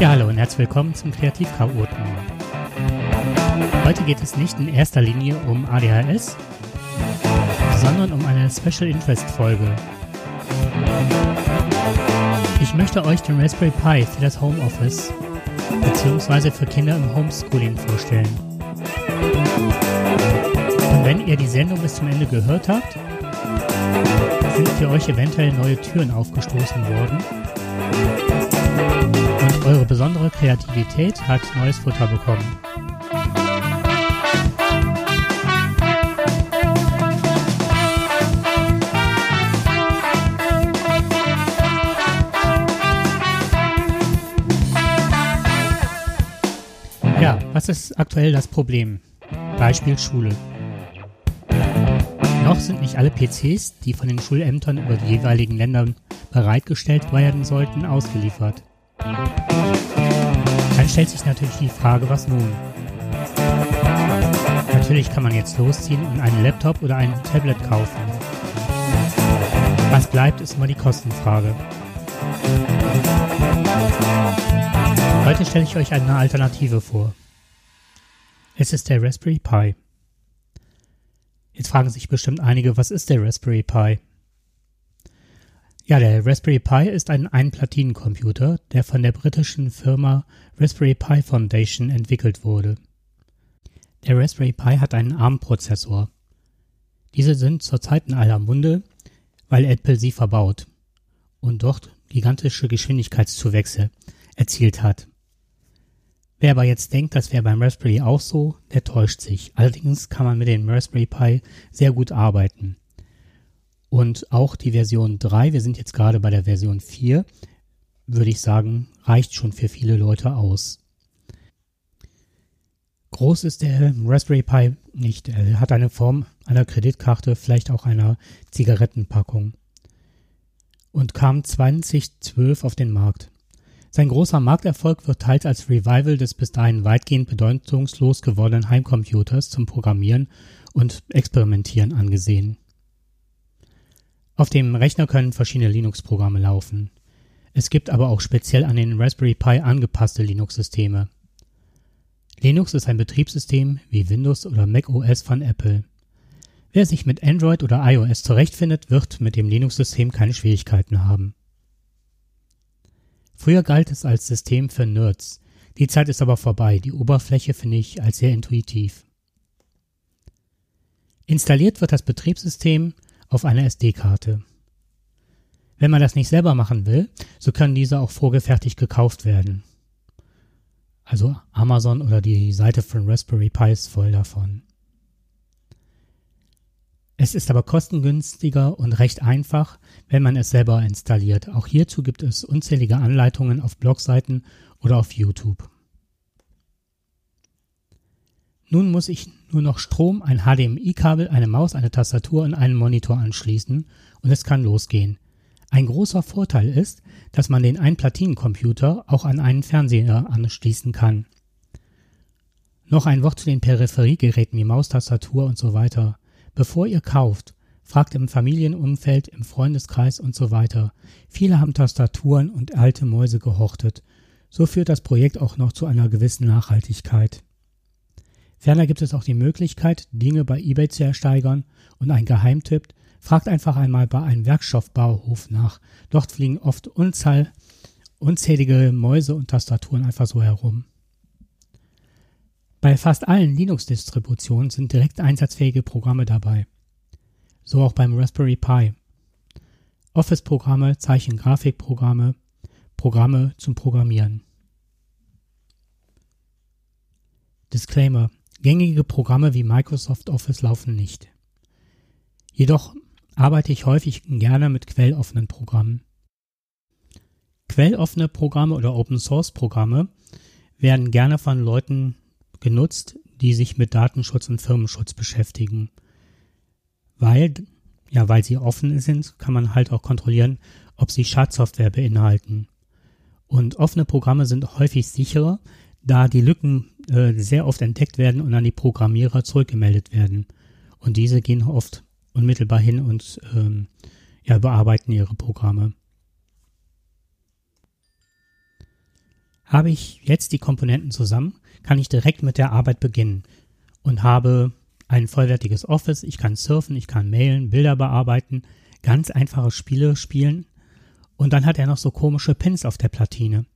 Ja, hallo und herzlich willkommen zum Kreativchaoten. Heute geht es nicht in erster Linie um ADHS, sondern um eine Special Interest Folge. Ich möchte euch den Raspberry Pi für das Homeoffice bzw. für Kinder im Homeschooling vorstellen. Und wenn ihr die Sendung bis zum Ende gehört habt, sind für euch eventuell neue Türen aufgestoßen worden eure besondere Kreativität hat neues Futter bekommen. Ja, was ist aktuell das Problem? Beispiel Schule. Noch sind nicht alle PCs, die von den Schulämtern über die jeweiligen Länder bereitgestellt werden sollten, ausgeliefert. Dann stellt sich natürlich die Frage, was nun? Natürlich kann man jetzt losziehen und einen Laptop oder ein Tablet kaufen. Was bleibt, ist immer die Kostenfrage. Heute stelle ich euch eine Alternative vor. Es ist der Raspberry Pi. Jetzt fragen sich bestimmt einige, was ist der Raspberry Pi? Ja, der Raspberry Pi ist ein Einplatinencomputer, der von der britischen Firma Raspberry Pi Foundation entwickelt wurde. Der Raspberry Pi hat einen ARM-Prozessor. Diese sind zurzeit in aller Munde, weil Apple sie verbaut und dort gigantische Geschwindigkeitszuwächse erzielt hat. Wer aber jetzt denkt, das wäre beim Raspberry auch so, der täuscht sich. Allerdings kann man mit dem Raspberry Pi sehr gut arbeiten. Und auch die Version 3, wir sind jetzt gerade bei der Version 4, würde ich sagen, reicht schon für viele Leute aus. Groß ist der Raspberry Pi nicht. Er hat eine Form einer Kreditkarte, vielleicht auch einer Zigarettenpackung. Und kam 2012 auf den Markt. Sein großer Markterfolg wird teils als Revival des bis dahin weitgehend bedeutungslos gewordenen Heimcomputers zum Programmieren und Experimentieren angesehen. Auf dem Rechner können verschiedene Linux-Programme laufen. Es gibt aber auch speziell an den Raspberry Pi angepasste Linux-Systeme. Linux ist ein Betriebssystem wie Windows oder Mac OS von Apple. Wer sich mit Android oder iOS zurechtfindet, wird mit dem Linux-System keine Schwierigkeiten haben. Früher galt es als System für Nerds. Die Zeit ist aber vorbei. Die Oberfläche finde ich als sehr intuitiv. Installiert wird das Betriebssystem auf einer SD-Karte. Wenn man das nicht selber machen will, so können diese auch vorgefertigt gekauft werden. Also Amazon oder die Seite von Raspberry Pi ist voll davon. Es ist aber kostengünstiger und recht einfach, wenn man es selber installiert. Auch hierzu gibt es unzählige Anleitungen auf Blogseiten oder auf YouTube. Nun muss ich nur noch Strom, ein HDMI-Kabel, eine Maus, eine Tastatur und einen Monitor anschließen und es kann losgehen. Ein großer Vorteil ist, dass man den Einplatinencomputer auch an einen Fernseher anschließen kann. Noch ein Wort zu den Peripheriegeräten wie Maustastatur und so weiter. Bevor ihr kauft, fragt im Familienumfeld, im Freundeskreis und so weiter. Viele haben Tastaturen und alte Mäuse gehortet. So führt das Projekt auch noch zu einer gewissen Nachhaltigkeit. Ferner gibt es auch die Möglichkeit, Dinge bei eBay zu ersteigern und ein Geheimtipp, fragt einfach einmal bei einem Werkstoffbauhof nach. Dort fliegen oft Unzahl, unzählige Mäuse und Tastaturen einfach so herum. Bei fast allen Linux-Distributionen sind direkt einsatzfähige Programme dabei. So auch beim Raspberry Pi. Office-Programme, Zeichen-Grafikprogramme, Programme zum Programmieren. Disclaimer. Gängige Programme wie Microsoft Office laufen nicht. Jedoch arbeite ich häufig gerne mit quelloffenen Programmen. Quelloffene Programme oder Open Source Programme werden gerne von Leuten genutzt, die sich mit Datenschutz und Firmenschutz beschäftigen. Weil, ja, weil sie offen sind, kann man halt auch kontrollieren, ob sie Schadsoftware beinhalten. Und offene Programme sind häufig sicherer, da die Lücken äh, sehr oft entdeckt werden und an die Programmierer zurückgemeldet werden. Und diese gehen oft unmittelbar hin und ähm, ja, bearbeiten ihre Programme. Habe ich jetzt die Komponenten zusammen, kann ich direkt mit der Arbeit beginnen und habe ein vollwertiges Office, ich kann surfen, ich kann mailen, Bilder bearbeiten, ganz einfache Spiele spielen und dann hat er noch so komische Pins auf der Platine.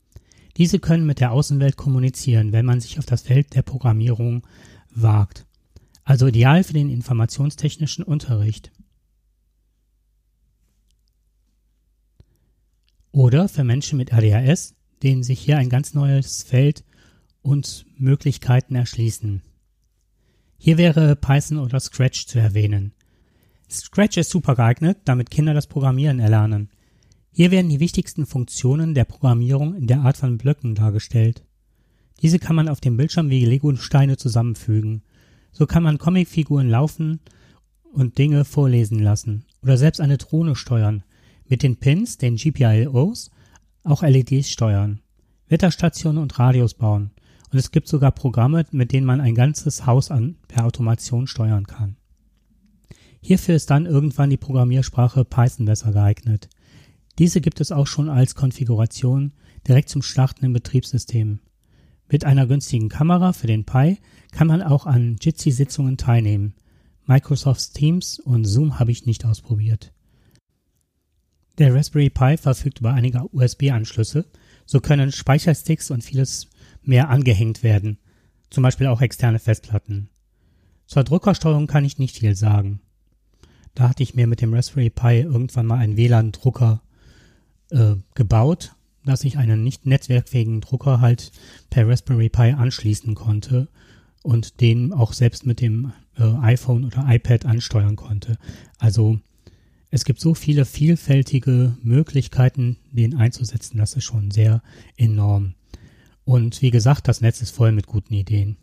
Diese können mit der Außenwelt kommunizieren, wenn man sich auf das Feld der Programmierung wagt. Also ideal für den informationstechnischen Unterricht. Oder für Menschen mit ADHS, denen sich hier ein ganz neues Feld und Möglichkeiten erschließen. Hier wäre Python oder Scratch zu erwähnen. Scratch ist super geeignet, damit Kinder das Programmieren erlernen. Hier werden die wichtigsten Funktionen der Programmierung in der Art von Blöcken dargestellt. Diese kann man auf dem Bildschirm wie Lego-Steine zusammenfügen. So kann man Comicfiguren laufen und Dinge vorlesen lassen oder selbst eine Drohne steuern, mit den Pins, den GPIOs, auch LEDs steuern, Wetterstationen und Radios bauen. Und es gibt sogar Programme, mit denen man ein ganzes Haus an, per Automation steuern kann. Hierfür ist dann irgendwann die Programmiersprache Python besser geeignet. Diese gibt es auch schon als Konfiguration direkt zum Starten im Betriebssystem. Mit einer günstigen Kamera für den Pi kann man auch an Jitsi-Sitzungen teilnehmen. Microsoft Teams und Zoom habe ich nicht ausprobiert. Der Raspberry Pi verfügt über einige USB-Anschlüsse, so können Speichersticks und vieles mehr angehängt werden, zum Beispiel auch externe Festplatten. Zur Druckersteuerung kann ich nicht viel sagen. Da hatte ich mir mit dem Raspberry Pi irgendwann mal einen WLAN-Drucker äh, gebaut, dass ich einen nicht netzwerkfähigen Drucker halt per Raspberry Pi anschließen konnte und den auch selbst mit dem äh, iPhone oder iPad ansteuern konnte. Also es gibt so viele vielfältige Möglichkeiten, den einzusetzen, das ist schon sehr enorm. Und wie gesagt, das Netz ist voll mit guten Ideen.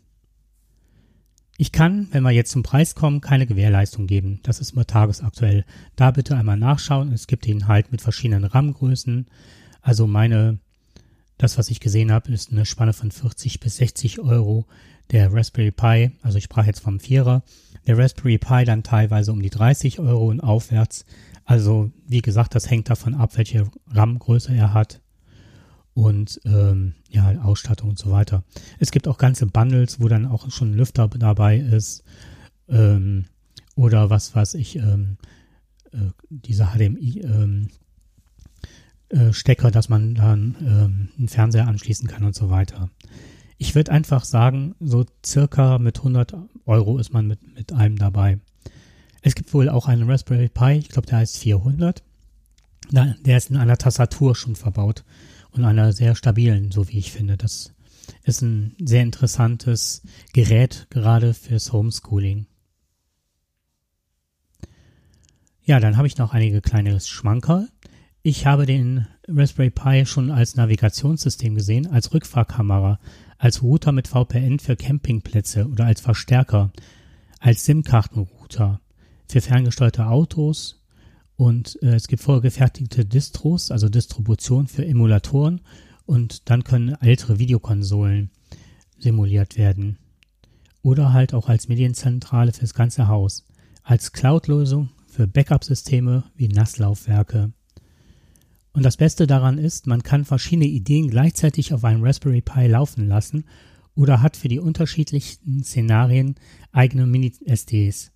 Ich kann, wenn wir jetzt zum Preis kommen, keine Gewährleistung geben. Das ist immer tagesaktuell. Da bitte einmal nachschauen. Es gibt ihn halt mit verschiedenen RAM-Größen. Also meine, das, was ich gesehen habe, ist eine Spanne von 40 bis 60 Euro. Der Raspberry Pi, also ich sprach jetzt vom Vierer, der Raspberry Pi dann teilweise um die 30 Euro und aufwärts. Also wie gesagt, das hängt davon ab, welche RAM-Größe er hat und ähm, ja, Ausstattung und so weiter. Es gibt auch ganze Bundles, wo dann auch schon ein Lüfter dabei ist ähm, oder was weiß ich, ähm, äh, diese HDMI ähm, äh, dass man dann ähm, einen Fernseher anschließen kann und so weiter. Ich würde einfach sagen, so circa mit 100 Euro ist man mit, mit einem dabei. Es gibt wohl auch einen Raspberry Pi, ich glaube, der heißt 400. Der ist in einer Tastatur schon verbaut und einer sehr stabilen, so wie ich finde. Das ist ein sehr interessantes Gerät, gerade fürs Homeschooling. Ja, dann habe ich noch einige kleine Schmankerl. Ich habe den Raspberry Pi schon als Navigationssystem gesehen, als Rückfahrkamera, als Router mit VPN für Campingplätze oder als Verstärker, als SIM-Kartenrouter für ferngesteuerte Autos und äh, es gibt vorgefertigte Distros, also Distribution für Emulatoren und dann können ältere Videokonsolen simuliert werden. Oder halt auch als Medienzentrale fürs ganze Haus, als Cloud-Lösung für Backup-Systeme wie NAS-Laufwerke. Und das Beste daran ist, man kann verschiedene Ideen gleichzeitig auf einem Raspberry Pi laufen lassen oder hat für die unterschiedlichsten Szenarien eigene Mini-SDs.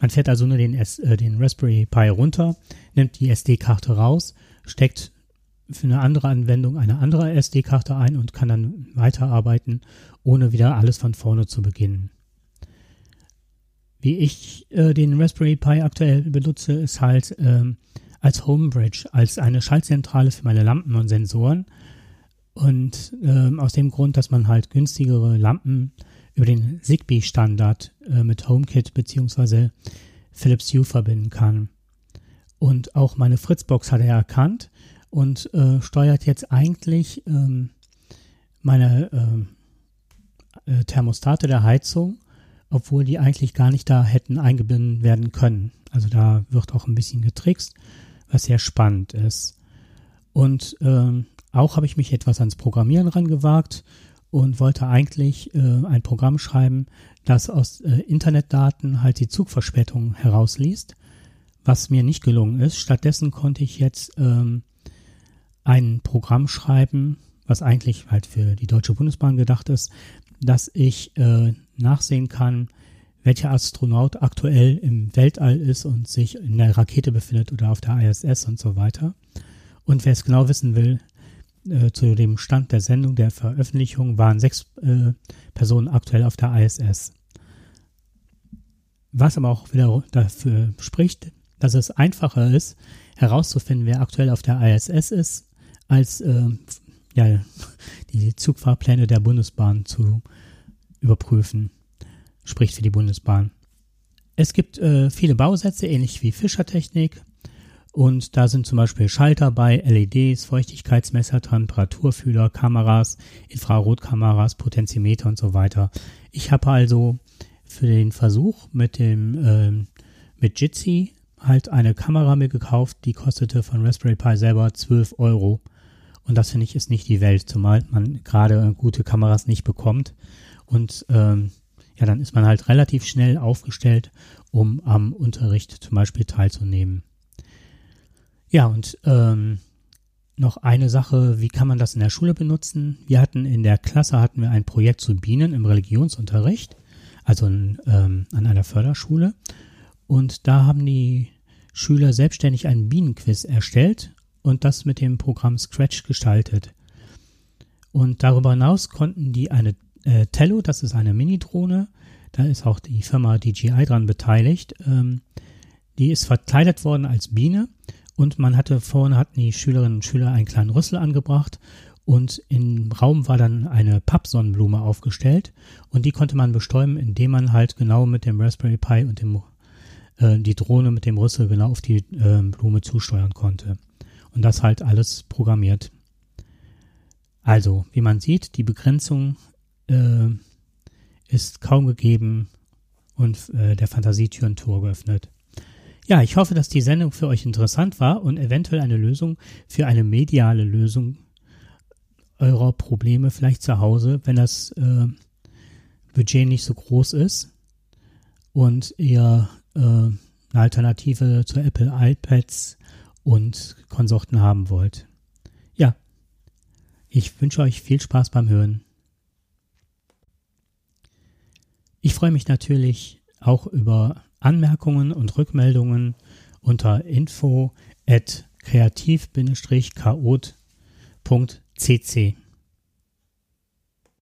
Man fährt also nur den, S, äh, den Raspberry Pi runter, nimmt die SD-Karte raus, steckt für eine andere Anwendung eine andere SD-Karte ein und kann dann weiterarbeiten, ohne wieder alles von vorne zu beginnen. Wie ich äh, den Raspberry Pi aktuell benutze, ist halt ähm, als Homebridge, als eine Schaltzentrale für meine Lampen und Sensoren. Und ähm, aus dem Grund, dass man halt günstigere Lampen über den Zigbee-Standard äh, mit HomeKit bzw. Philips Hue verbinden kann. Und auch meine Fritzbox hat er erkannt und äh, steuert jetzt eigentlich ähm, meine ähm, äh, Thermostate der Heizung, obwohl die eigentlich gar nicht da hätten eingebunden werden können. Also da wird auch ein bisschen getrickst, was sehr spannend ist. Und ähm, auch habe ich mich etwas ans Programmieren rangewagt und wollte eigentlich äh, ein Programm schreiben, das aus äh, Internetdaten halt die Zugverspätung herausliest, was mir nicht gelungen ist. Stattdessen konnte ich jetzt ähm, ein Programm schreiben, was eigentlich halt für die Deutsche Bundesbahn gedacht ist, dass ich äh, nachsehen kann, welcher Astronaut aktuell im Weltall ist und sich in der Rakete befindet oder auf der ISS und so weiter. Und wer es genau wissen will, äh, zu dem Stand der Sendung, der Veröffentlichung, waren sechs äh, Personen aktuell auf der ISS. Was aber auch wieder dafür spricht, dass es einfacher ist, herauszufinden, wer aktuell auf der ISS ist, als äh, ja, die Zugfahrpläne der Bundesbahn zu überprüfen. Spricht für die Bundesbahn. Es gibt äh, viele Bausätze, ähnlich wie Fischertechnik. Und da sind zum Beispiel Schalter bei, LEDs, Feuchtigkeitsmesser, Temperaturfühler, Kameras, Infrarotkameras, Potentiometer und so weiter. Ich habe also für den Versuch mit dem äh, mit Jitsi halt eine Kamera mir gekauft, die kostete von Raspberry Pi selber 12 Euro. Und das finde ich ist nicht die Welt, zumal man gerade gute Kameras nicht bekommt. Und ähm, ja, dann ist man halt relativ schnell aufgestellt, um am Unterricht zum Beispiel teilzunehmen. Ja, und ähm, noch eine Sache, wie kann man das in der Schule benutzen? Wir hatten in der Klasse hatten wir ein Projekt zu Bienen im Religionsunterricht, also in, ähm, an einer Förderschule. Und da haben die Schüler selbstständig einen Bienenquiz erstellt und das mit dem Programm Scratch gestaltet. Und darüber hinaus konnten die eine äh, Tello, das ist eine Mini-Drohne, da ist auch die Firma DJI dran beteiligt, ähm, die ist verkleidet worden als Biene und man hatte vorne hatten die Schülerinnen und Schüler einen kleinen Rüssel angebracht und im Raum war dann eine Pappsonnenblume aufgestellt und die konnte man bestäuben, indem man halt genau mit dem Raspberry Pi und dem äh, die Drohne mit dem Rüssel genau auf die äh, Blume zusteuern konnte. Und das halt alles programmiert. Also, wie man sieht, die Begrenzung äh, ist kaum gegeben und äh, der Fantasietür ein Tor geöffnet. Ja, ich hoffe, dass die Sendung für euch interessant war und eventuell eine Lösung für eine mediale Lösung eurer Probleme vielleicht zu Hause, wenn das äh, Budget nicht so groß ist und ihr äh, eine Alternative zu Apple iPads und Konsorten haben wollt. Ja, ich wünsche euch viel Spaß beim Hören. Ich freue mich natürlich auch über Anmerkungen und Rückmeldungen unter info at kreativ-chaot.cc.